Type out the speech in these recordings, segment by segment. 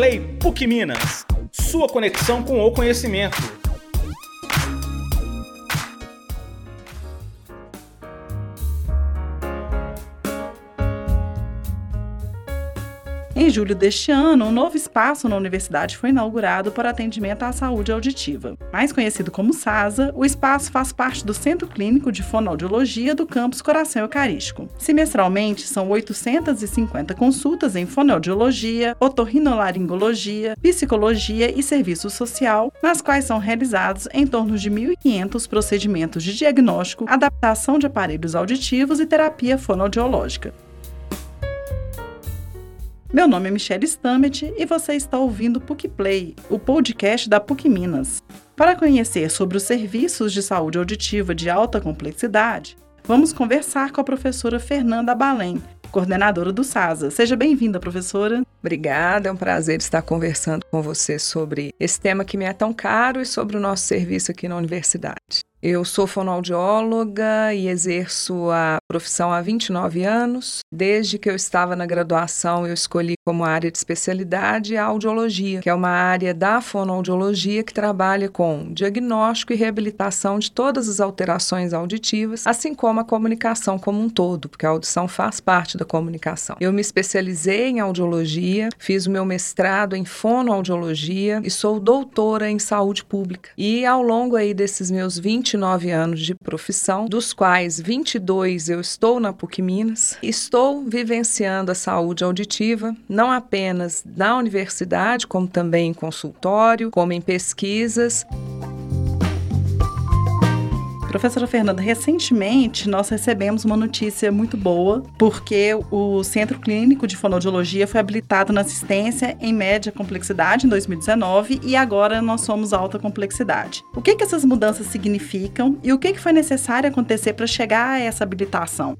Play PUC Minas. Sua conexão com o conhecimento. Em julho deste ano, um novo espaço na universidade foi inaugurado para atendimento à saúde auditiva. Mais conhecido como SASA, o espaço faz parte do Centro Clínico de Fonoaudiologia do campus Coração Eucarístico. Semestralmente, são 850 consultas em fonoaudiologia, otorrinolaringologia, psicologia e serviço social, nas quais são realizados em torno de 1.500 procedimentos de diagnóstico, adaptação de aparelhos auditivos e terapia fonoaudiológica. Meu nome é Michelle Stamet e você está ouvindo PUC Play, o podcast da PUC Minas. Para conhecer sobre os serviços de saúde auditiva de alta complexidade, vamos conversar com a professora Fernanda Balém, coordenadora do SASA. Seja bem-vinda, professora. Obrigada, é um prazer estar conversando com você sobre esse tema que me é tão caro e sobre o nosso serviço aqui na universidade. Eu sou fonoaudióloga e exerço a profissão há 29 anos. Desde que eu estava na graduação, eu escolhi como área de especialidade a audiologia, que é uma área da fonoaudiologia que trabalha com diagnóstico e reabilitação de todas as alterações auditivas, assim como a comunicação como um todo, porque a audição faz parte da comunicação. Eu me especializei em audiologia, fiz o meu mestrado em fonoaudiologia e sou doutora em saúde pública. E ao longo aí desses meus 20 29 anos de profissão, dos quais 22 eu estou na PUC Minas. Estou vivenciando a saúde auditiva, não apenas na universidade, como também em consultório, como em pesquisas. Professora Fernanda, recentemente nós recebemos uma notícia muito boa, porque o Centro Clínico de Fonoaudiologia foi habilitado na assistência em média complexidade em 2019 e agora nós somos alta complexidade. O que, que essas mudanças significam e o que, que foi necessário acontecer para chegar a essa habilitação?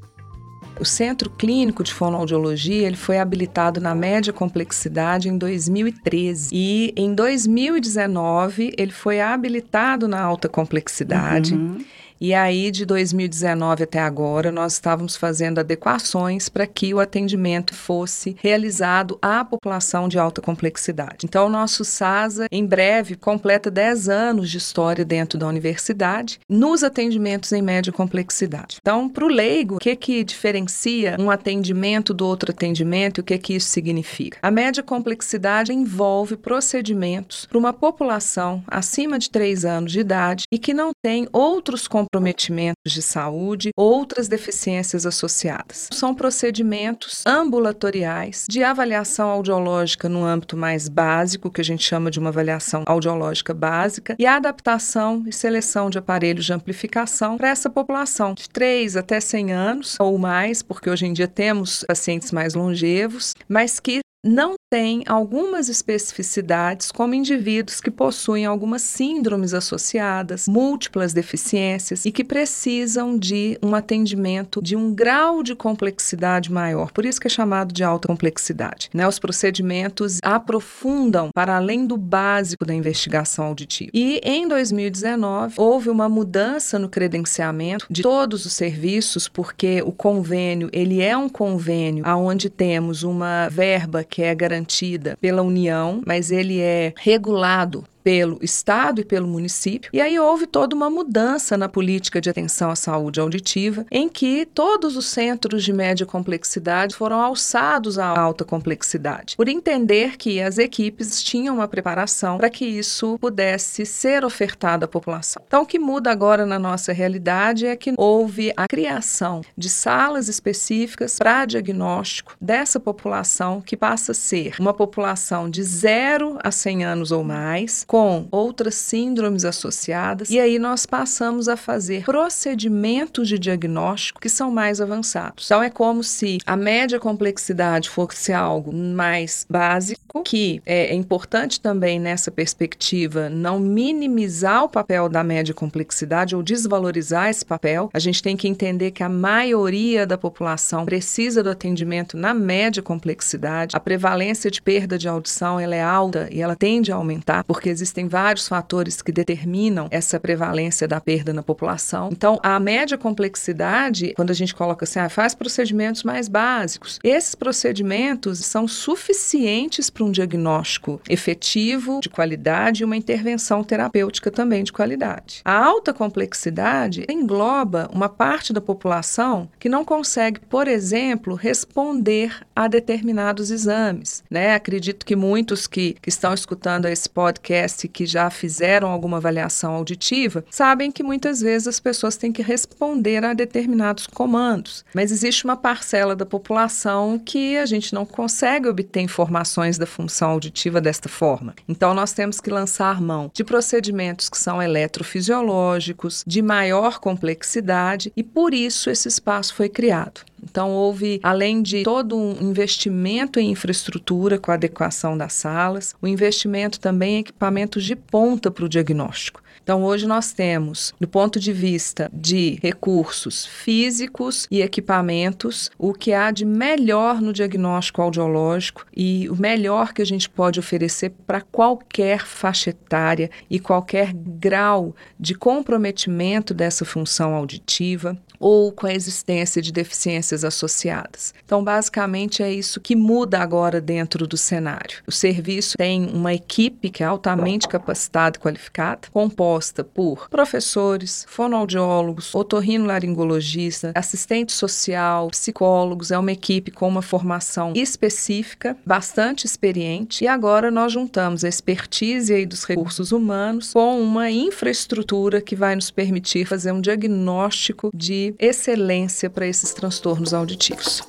O Centro Clínico de Fonoaudiologia ele foi habilitado na média complexidade em 2013 e em 2019 ele foi habilitado na alta complexidade. Uhum. E aí, de 2019 até agora, nós estávamos fazendo adequações para que o atendimento fosse realizado à população de alta complexidade. Então, o nosso SASA, em breve, completa 10 anos de história dentro da universidade nos atendimentos em média complexidade. Então, para o leigo, o que, que diferencia um atendimento do outro atendimento e o que, que isso significa? A média complexidade envolve procedimentos para uma população acima de 3 anos de idade e que não tem outros comprometimentos de saúde, outras deficiências associadas. São procedimentos ambulatoriais de avaliação audiológica no âmbito mais básico, que a gente chama de uma avaliação audiológica básica, e adaptação e seleção de aparelhos de amplificação para essa população de 3 até 100 anos ou mais, porque hoje em dia temos pacientes mais longevos, mas que não tem algumas especificidades, como indivíduos que possuem algumas síndromes associadas, múltiplas deficiências e que precisam de um atendimento de um grau de complexidade maior. Por isso que é chamado de alta complexidade. Né? Os procedimentos aprofundam para além do básico da investigação auditiva. E em 2019 houve uma mudança no credenciamento de todos os serviços, porque o convênio ele é um convênio aonde temos uma verba que é garantida pela União, mas ele é regulado pelo Estado e pelo município. E aí houve toda uma mudança na política de atenção à saúde auditiva, em que todos os centros de média complexidade foram alçados à alta complexidade, por entender que as equipes tinham uma preparação para que isso pudesse ser ofertado à população. Então, o que muda agora na nossa realidade é que houve a criação de salas específicas para diagnóstico dessa população que passa a ser uma população de 0 a 100 anos ou mais, com outras síndromes associadas, e aí nós passamos a fazer procedimentos de diagnóstico que são mais avançados. Então é como se a média complexidade fosse algo mais básico, que é, é importante também nessa perspectiva não minimizar o papel da média complexidade ou desvalorizar esse papel. A gente tem que entender que a maioria da população precisa do atendimento na média complexidade. A prevalência de perda de audição ela é alta e ela tende a aumentar porque existem vários fatores que determinam essa prevalência da perda na população. Então, a média complexidade, quando a gente coloca assim, ah, faz procedimentos mais básicos, esses procedimentos são suficientes para um diagnóstico efetivo, de qualidade e uma intervenção terapêutica também de qualidade. A alta complexidade engloba uma parte da população que não consegue, por exemplo, responder a determinados exames. Né? Acredito que muitos que, que estão escutando esse podcast que já fizeram alguma avaliação auditiva sabem que muitas vezes as pessoas têm que responder a determinados comandos. Mas existe uma parcela da população que a gente não consegue obter informações da função auditiva desta forma. Então, nós temos que lançar mão de procedimentos que são eletrofisiológicos, de maior complexidade, e por isso esse espaço foi criado. Então, houve, além de todo um investimento em infraestrutura com a adequação das salas, o investimento também em equipamentos de ponta para o diagnóstico. Então, hoje nós temos, do ponto de vista de recursos físicos e equipamentos, o que há de melhor no diagnóstico audiológico e o melhor que a gente pode oferecer para qualquer faixa etária e qualquer grau de comprometimento dessa função auditiva ou com a existência de deficiências associadas. Então, basicamente, é isso que muda agora dentro do cenário. O serviço tem uma equipe que é altamente capacitada e qualificada, composta por professores, fonoaudiólogos, otorrinolaringologista, assistente social, psicólogos. É uma equipe com uma formação específica, bastante experiente, e agora nós juntamos a expertise aí dos recursos humanos com uma infraestrutura que vai nos permitir fazer um diagnóstico de excelência para esses transtornos auditivos.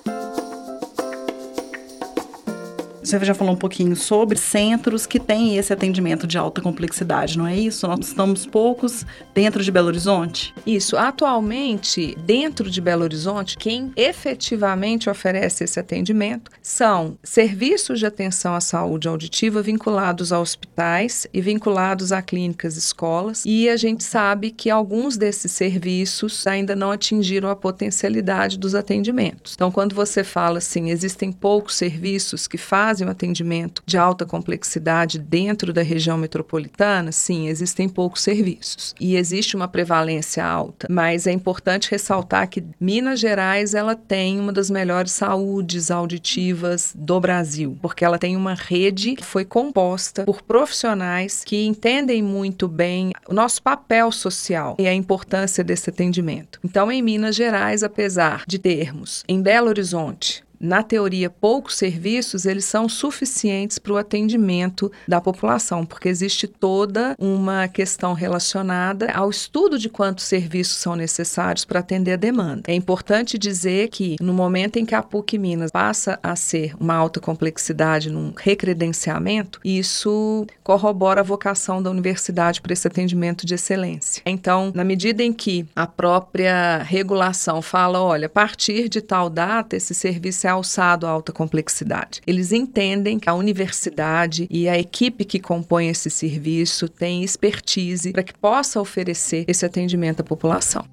Você já falou um pouquinho sobre centros que têm esse atendimento de alta complexidade, não é isso? Nós estamos poucos dentro de Belo Horizonte? Isso. Atualmente, dentro de Belo Horizonte, quem efetivamente oferece esse atendimento são serviços de atenção à saúde auditiva vinculados a hospitais e vinculados a clínicas escolas. E a gente sabe que alguns desses serviços ainda não atingiram a potencialidade dos atendimentos. Então, quando você fala assim, existem poucos serviços que fazem fazem o atendimento de alta complexidade dentro da região metropolitana, sim, existem poucos serviços e existe uma prevalência alta, mas é importante ressaltar que Minas Gerais ela tem uma das melhores saúdes auditivas do Brasil, porque ela tem uma rede que foi composta por profissionais que entendem muito bem o nosso papel social e a importância desse atendimento. Então, em Minas Gerais, apesar de termos em Belo Horizonte na teoria, poucos serviços, eles são suficientes para o atendimento da população, porque existe toda uma questão relacionada ao estudo de quantos serviços são necessários para atender a demanda. É importante dizer que no momento em que a PUC Minas passa a ser uma alta complexidade num recredenciamento, isso corrobora a vocação da universidade para esse atendimento de excelência. Então, na medida em que a própria regulação fala, olha, a partir de tal data esse serviço é alçado à alta complexidade. Eles entendem que a universidade e a equipe que compõe esse serviço tem expertise para que possa oferecer esse atendimento à população.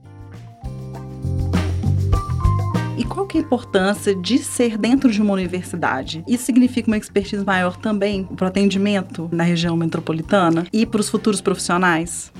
E qual que é a importância de ser dentro de uma universidade? Isso significa uma expertise maior também para o atendimento na região metropolitana e para os futuros profissionais?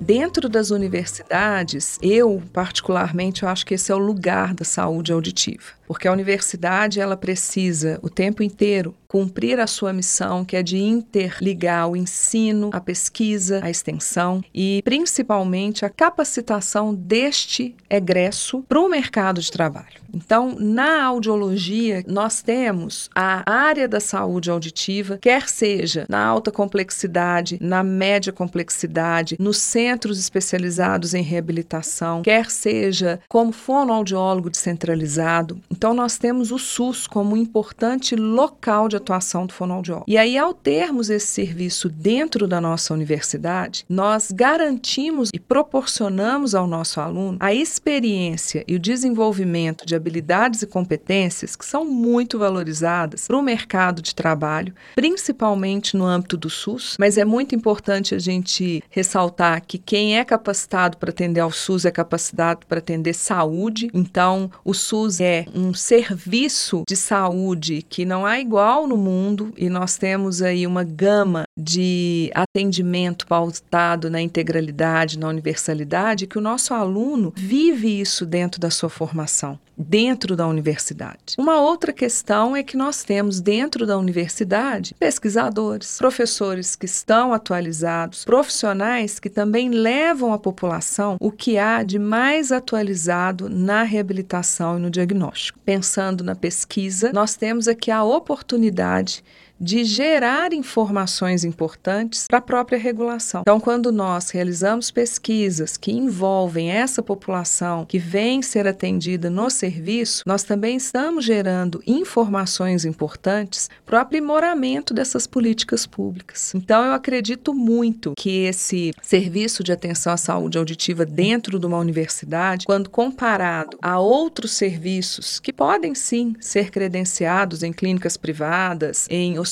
Dentro das universidades, eu particularmente eu acho que esse é o lugar da saúde auditiva porque a universidade ela precisa o tempo inteiro cumprir a sua missão, que é de interligar o ensino, a pesquisa, a extensão e principalmente a capacitação deste egresso para o mercado de trabalho. Então, na audiologia, nós temos a área da saúde auditiva, quer seja na alta complexidade, na média complexidade, nos centros especializados em reabilitação, quer seja como fonoaudiólogo descentralizado. Então, nós temos o SUS como importante local de atuação do fonoaudiólogo. E aí, ao termos esse serviço dentro da nossa universidade, nós garantimos e proporcionamos ao nosso aluno a experiência e o desenvolvimento de habilidades e competências que são muito valorizadas para o mercado de trabalho, principalmente no âmbito do SUS. Mas é muito importante a gente ressaltar que quem é capacitado para atender ao SUS é capacitado para atender saúde. Então, o SUS é um um serviço de saúde que não há igual no mundo e nós temos aí uma gama de atendimento pautado na integralidade, na universalidade, que o nosso aluno vive isso dentro da sua formação dentro da universidade. Uma outra questão é que nós temos dentro da universidade pesquisadores, professores que estão atualizados, profissionais que também levam à população o que há de mais atualizado na reabilitação e no diagnóstico. Pensando na pesquisa, nós temos aqui a oportunidade de gerar informações importantes para a própria regulação. Então, quando nós realizamos pesquisas que envolvem essa população que vem ser atendida no serviço, nós também estamos gerando informações importantes para o aprimoramento dessas políticas públicas. Então, eu acredito muito que esse serviço de atenção à saúde auditiva dentro de uma universidade, quando comparado a outros serviços que podem sim ser credenciados em clínicas privadas, em hospitais,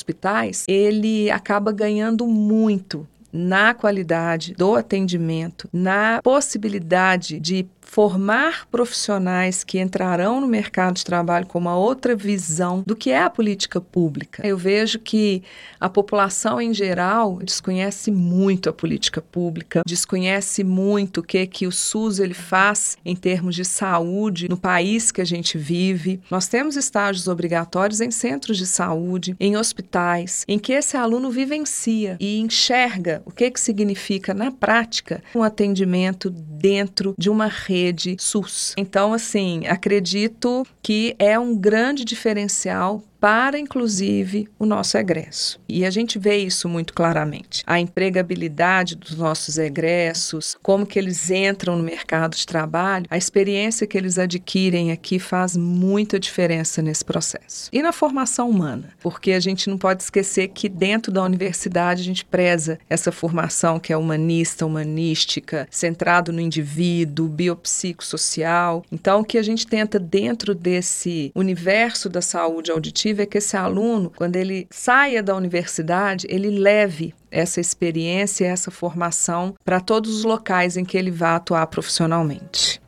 ele acaba ganhando muito na qualidade do atendimento, na possibilidade de formar profissionais que entrarão no mercado de trabalho com uma outra visão do que é a política pública. Eu vejo que a população em geral desconhece muito a política pública, desconhece muito o que que o SUS ele faz em termos de saúde no país que a gente vive. Nós temos estágios obrigatórios em centros de saúde, em hospitais, em que esse aluno vivencia e enxerga o que que significa na prática um atendimento dentro de uma rede rede SUS. Então, assim, acredito que é um grande diferencial para, inclusive, o nosso egresso. E a gente vê isso muito claramente. A empregabilidade dos nossos egressos, como que eles entram no mercado de trabalho, a experiência que eles adquirem aqui faz muita diferença nesse processo. E na formação humana, porque a gente não pode esquecer que dentro da universidade a gente preza essa formação que é humanista, humanística, centrado no indivíduo, biopsicossocial. Então, o que a gente tenta dentro desse universo da saúde auditiva é que esse aluno, quando ele saia da universidade, ele leve essa experiência, essa formação para todos os locais em que ele vá atuar profissionalmente.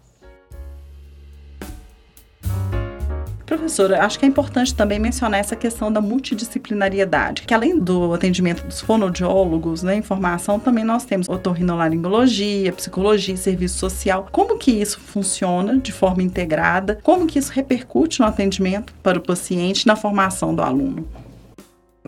Professora, acho que é importante também mencionar essa questão da multidisciplinariedade, que além do atendimento dos fonoaudiólogos, né, informação, também nós temos otorrinolaringologia, psicologia, serviço social. Como que isso funciona de forma integrada? Como que isso repercute no atendimento para o paciente, na formação do aluno?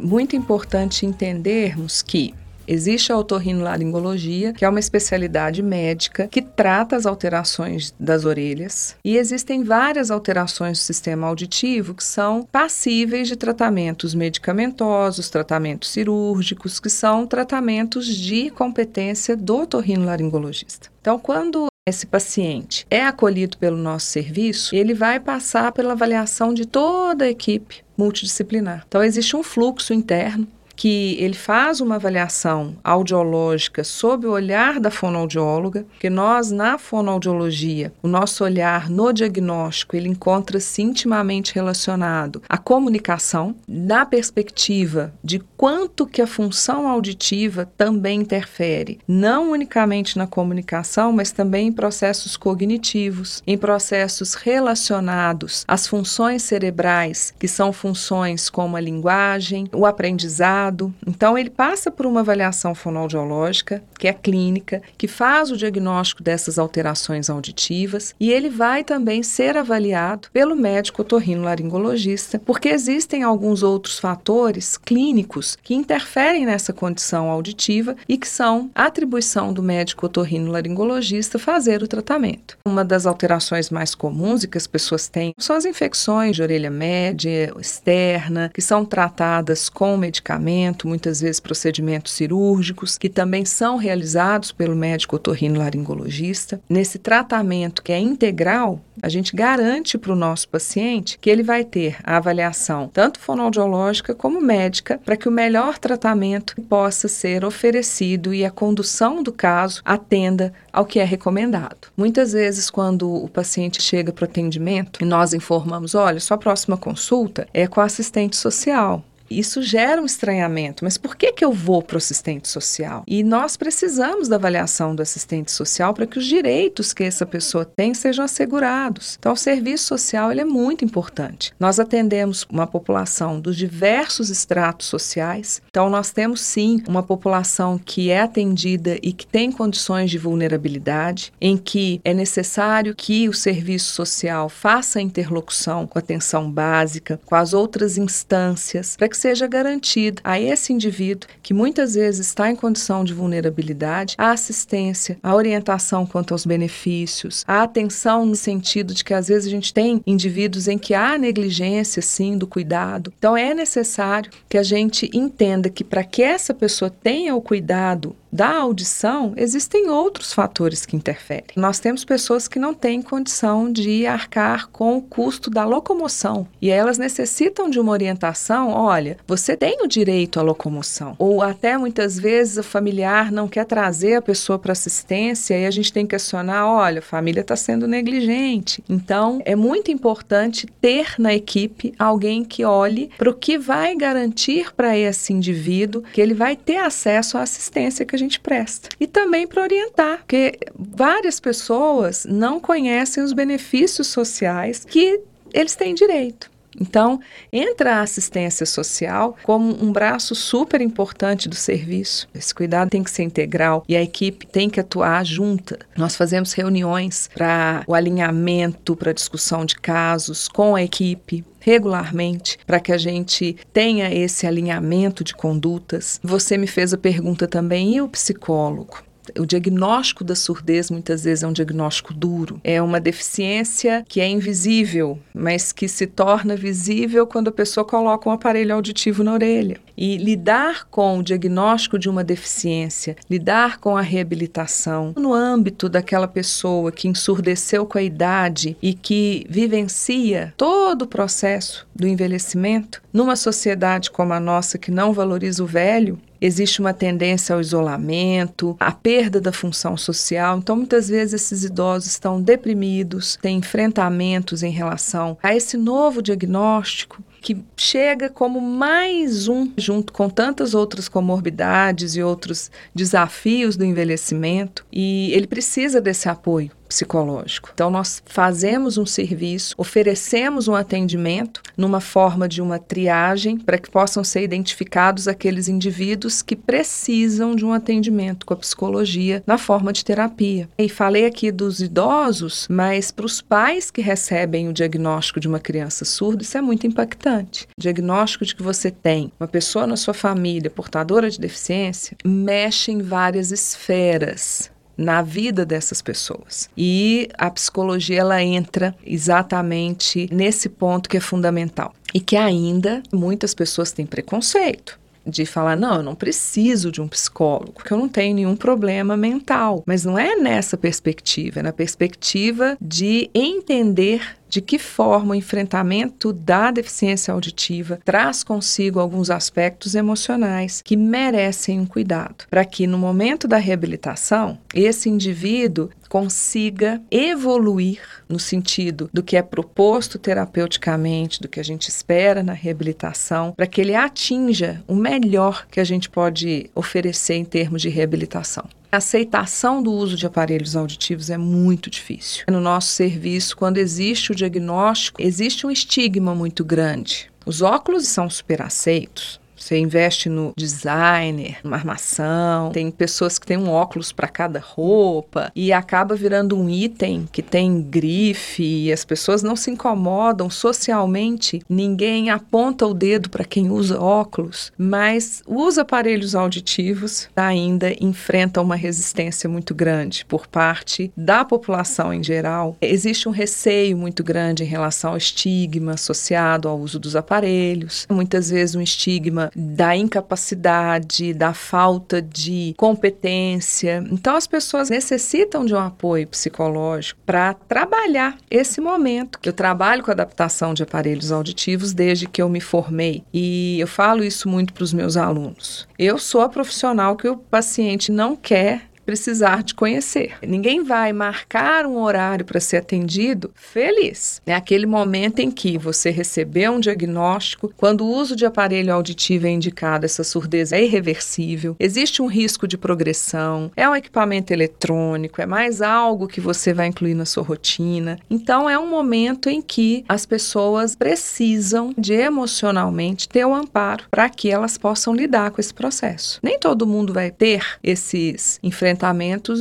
Muito importante entendermos que Existe a otorrinolaringologia, que é uma especialidade médica que trata as alterações das orelhas, e existem várias alterações do sistema auditivo que são passíveis de tratamentos medicamentosos, tratamentos cirúrgicos, que são tratamentos de competência do otorrinolaringologista. Então, quando esse paciente é acolhido pelo nosso serviço, ele vai passar pela avaliação de toda a equipe multidisciplinar. Então, existe um fluxo interno que ele faz uma avaliação audiológica sob o olhar da fonoaudióloga, que nós na fonoaudiologia, o nosso olhar no diagnóstico, ele encontra-se intimamente relacionado à comunicação, na perspectiva de quanto que a função auditiva também interfere, não unicamente na comunicação, mas também em processos cognitivos, em processos relacionados às funções cerebrais, que são funções como a linguagem, o aprendizado, então, ele passa por uma avaliação fonoaudiológica, que é clínica, que faz o diagnóstico dessas alterações auditivas, e ele vai também ser avaliado pelo médico otorrinolaringologista, porque existem alguns outros fatores clínicos que interferem nessa condição auditiva e que são atribuição do médico otorrinolaringologista fazer o tratamento. Uma das alterações mais comuns e que as pessoas têm são as infecções de orelha média, externa, que são tratadas com medicamentos tratamento, muitas vezes procedimentos cirúrgicos, que também são realizados pelo médico otorrinolaringologista. Nesse tratamento que é integral, a gente garante para o nosso paciente que ele vai ter a avaliação tanto fonoaudiológica como médica para que o melhor tratamento possa ser oferecido e a condução do caso atenda ao que é recomendado. Muitas vezes, quando o paciente chega para o atendimento e nós informamos: olha, sua próxima consulta é com a assistente social. Isso gera um estranhamento. Mas por que, que eu vou para o assistente social? E nós precisamos da avaliação do assistente social para que os direitos que essa pessoa tem sejam assegurados. Então, o serviço social ele é muito importante. Nós atendemos uma população dos diversos estratos sociais. Então, nós temos sim uma população que é atendida e que tem condições de vulnerabilidade, em que é necessário que o serviço social faça interlocução com a atenção básica, com as outras instâncias, para que seja garantido a esse indivíduo que muitas vezes está em condição de vulnerabilidade a assistência, a orientação quanto aos benefícios, a atenção no sentido de que às vezes a gente tem indivíduos em que há negligência, sim, do cuidado. Então é necessário que a gente entenda que para que essa pessoa tenha o cuidado da audição, existem outros fatores que interferem. Nós temos pessoas que não têm condição de arcar com o custo da locomoção e elas necessitam de uma orientação. Olha, você tem o direito à locomoção. Ou até muitas vezes o familiar não quer trazer a pessoa para assistência e a gente tem que acionar: olha, a família está sendo negligente. Então, é muito importante ter na equipe alguém que olhe para o que vai garantir para esse indivíduo que ele vai ter acesso à assistência que a gente gente presta. E também para orientar, porque várias pessoas não conhecem os benefícios sociais que eles têm direito. Então, entra a assistência social como um braço super importante do serviço. Esse cuidado tem que ser integral e a equipe tem que atuar junta. Nós fazemos reuniões para o alinhamento, para discussão de casos com a equipe, regularmente para que a gente tenha esse alinhamento de condutas. Você me fez a pergunta também, e o psicólogo? O diagnóstico da surdez muitas vezes é um diagnóstico duro. É uma deficiência que é invisível, mas que se torna visível quando a pessoa coloca um aparelho auditivo na orelha. E lidar com o diagnóstico de uma deficiência, lidar com a reabilitação no âmbito daquela pessoa que ensurdeceu com a idade e que vivencia todo o processo do envelhecimento, numa sociedade como a nossa que não valoriza o velho, existe uma tendência ao isolamento, à perda da função social. Então, muitas vezes, esses idosos estão deprimidos, têm enfrentamentos em relação a esse novo diagnóstico que chega como mais um, junto com tantas outras comorbidades e outros desafios do envelhecimento, e ele precisa desse apoio psicológico. Então, nós fazemos um serviço, oferecemos um atendimento numa forma de uma triagem para que possam ser identificados aqueles indivíduos que precisam de um atendimento com a psicologia na forma de terapia. E falei aqui dos idosos, mas para os pais que recebem o diagnóstico de uma criança surda, isso é muito impactante. O diagnóstico de que você tem uma pessoa na sua família portadora de deficiência mexe em várias esferas na vida dessas pessoas. E a psicologia ela entra exatamente nesse ponto que é fundamental e que ainda muitas pessoas têm preconceito de falar, não, eu não preciso de um psicólogo, porque eu não tenho nenhum problema mental. Mas não é nessa perspectiva, é na perspectiva de entender de que forma o enfrentamento da deficiência auditiva traz consigo alguns aspectos emocionais que merecem um cuidado, para que no momento da reabilitação esse indivíduo consiga evoluir no sentido do que é proposto terapeuticamente, do que a gente espera na reabilitação, para que ele atinja o melhor que a gente pode oferecer em termos de reabilitação. A aceitação do uso de aparelhos auditivos é muito difícil. No nosso serviço, quando existe o diagnóstico, existe um estigma muito grande. Os óculos são super aceitos, você investe no designer, numa armação. Tem pessoas que têm um óculos para cada roupa e acaba virando um item que tem grife e as pessoas não se incomodam socialmente. Ninguém aponta o dedo para quem usa óculos, mas os aparelhos auditivos ainda enfrentam uma resistência muito grande por parte da população em geral. Existe um receio muito grande em relação ao estigma associado ao uso dos aparelhos. Muitas vezes um estigma da incapacidade, da falta de competência. Então, as pessoas necessitam de um apoio psicológico para trabalhar esse momento. Eu trabalho com adaptação de aparelhos auditivos desde que eu me formei e eu falo isso muito para os meus alunos. Eu sou a profissional que o paciente não quer precisar de conhecer. Ninguém vai marcar um horário para ser atendido feliz. É aquele momento em que você recebeu um diagnóstico, quando o uso de aparelho auditivo é indicado, essa surdez é irreversível, existe um risco de progressão, é um equipamento eletrônico, é mais algo que você vai incluir na sua rotina. Então é um momento em que as pessoas precisam de emocionalmente ter o um amparo para que elas possam lidar com esse processo. Nem todo mundo vai ter esses enfrentamentos,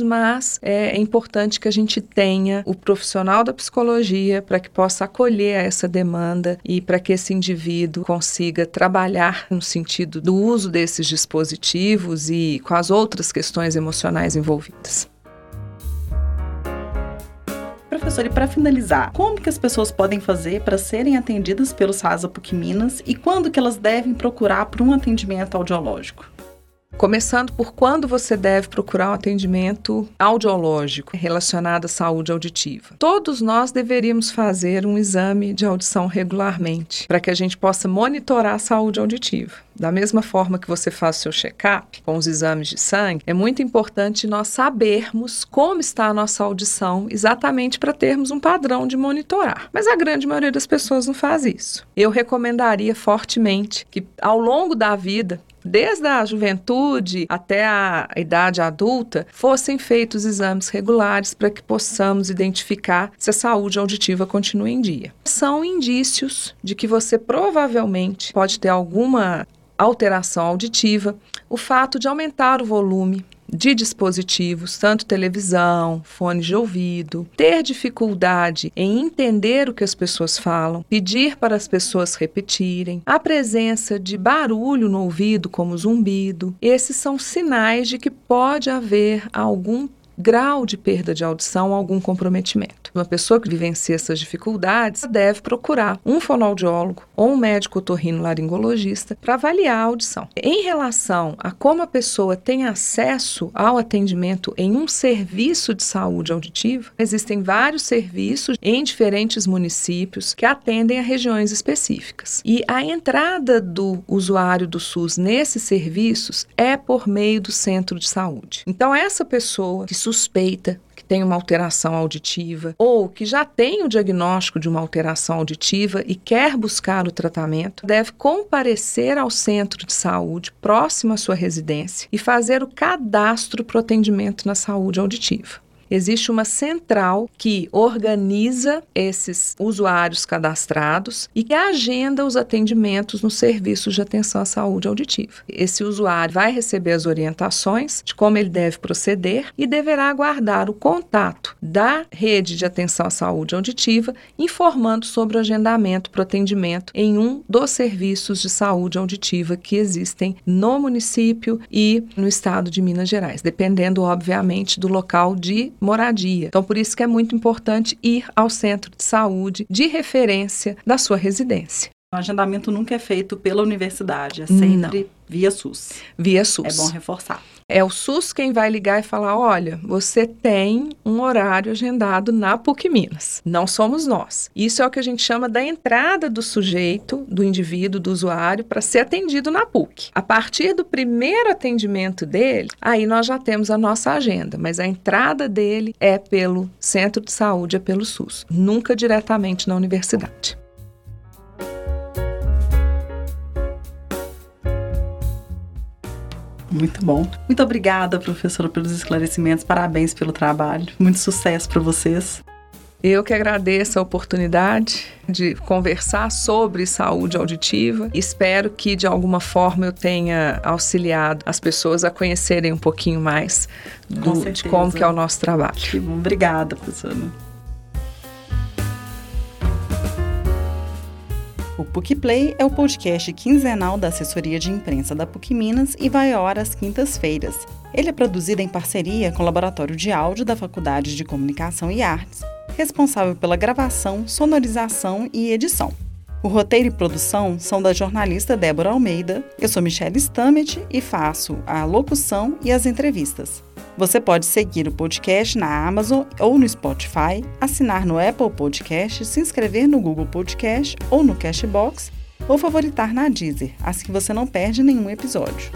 mas é importante que a gente tenha o profissional da psicologia para que possa acolher essa demanda e para que esse indivíduo consiga trabalhar no sentido do uso desses dispositivos e com as outras questões emocionais envolvidas. Professor, e para finalizar, como que as pessoas podem fazer para serem atendidas pelo SASA PUC Minas e quando que elas devem procurar por um atendimento audiológico? Começando por quando você deve procurar um atendimento audiológico relacionado à saúde auditiva. Todos nós deveríamos fazer um exame de audição regularmente, para que a gente possa monitorar a saúde auditiva. Da mesma forma que você faz o seu check-up com os exames de sangue, é muito importante nós sabermos como está a nossa audição, exatamente para termos um padrão de monitorar. Mas a grande maioria das pessoas não faz isso. Eu recomendaria fortemente que ao longo da vida desde a juventude até a idade adulta, fossem feitos exames regulares para que possamos identificar se a saúde auditiva continua em dia. São indícios de que você provavelmente pode ter alguma alteração auditiva, o fato de aumentar o volume de dispositivos, tanto televisão, fones de ouvido, ter dificuldade em entender o que as pessoas falam, pedir para as pessoas repetirem, a presença de barulho no ouvido, como zumbido, esses são sinais de que pode haver algum grau de perda de audição, algum comprometimento. Uma pessoa que vivencia essas dificuldades deve procurar um fonoaudiólogo ou um médico otorrino-laringologista para avaliar a audição. Em relação a como a pessoa tem acesso ao atendimento em um serviço de saúde auditiva, existem vários serviços em diferentes municípios que atendem a regiões específicas. E a entrada do usuário do SUS nesses serviços é por meio do centro de saúde. Então, essa pessoa que suspeita que tem uma alteração auditiva ou que já tem o diagnóstico de uma alteração auditiva e quer buscar o tratamento, deve comparecer ao centro de saúde próximo à sua residência e fazer o cadastro para o atendimento na saúde auditiva existe uma central que organiza esses usuários cadastrados e que agenda os atendimentos nos serviços de atenção à saúde auditiva. Esse usuário vai receber as orientações de como ele deve proceder e deverá aguardar o contato da rede de atenção à saúde auditiva, informando sobre o agendamento para o atendimento em um dos serviços de saúde auditiva que existem no município e no estado de Minas Gerais, dependendo, obviamente, do local de moradia. Então, por isso que é muito importante ir ao centro de saúde de referência da sua residência. O agendamento nunca é feito pela universidade, é sempre Não. Via SUS. Via SUS. É bom reforçar. É o SUS quem vai ligar e falar: olha, você tem um horário agendado na PUC Minas. Não somos nós. Isso é o que a gente chama da entrada do sujeito, do indivíduo, do usuário, para ser atendido na PUC. A partir do primeiro atendimento dele, aí nós já temos a nossa agenda, mas a entrada dele é pelo centro de saúde, é pelo SUS, nunca diretamente na universidade. Muito bom. Muito obrigada, professora, pelos esclarecimentos. Parabéns pelo trabalho. Muito sucesso para vocês. Eu que agradeço a oportunidade de conversar sobre saúde auditiva. Espero que de alguma forma eu tenha auxiliado as pessoas a conhecerem um pouquinho mais do, de como que é o nosso trabalho. Que bom. Obrigada, professora. O PUC Play é o podcast quinzenal da assessoria de imprensa da PUC Minas e vai ao ar às quintas-feiras. Ele é produzido em parceria com o Laboratório de Áudio da Faculdade de Comunicação e Artes, responsável pela gravação, sonorização e edição. O roteiro e produção são da jornalista Débora Almeida. Eu sou Michelle Stamet e faço a locução e as entrevistas. Você pode seguir o podcast na Amazon ou no Spotify, assinar no Apple Podcast, se inscrever no Google Podcast ou no Cashbox ou favoritar na Deezer, assim você não perde nenhum episódio.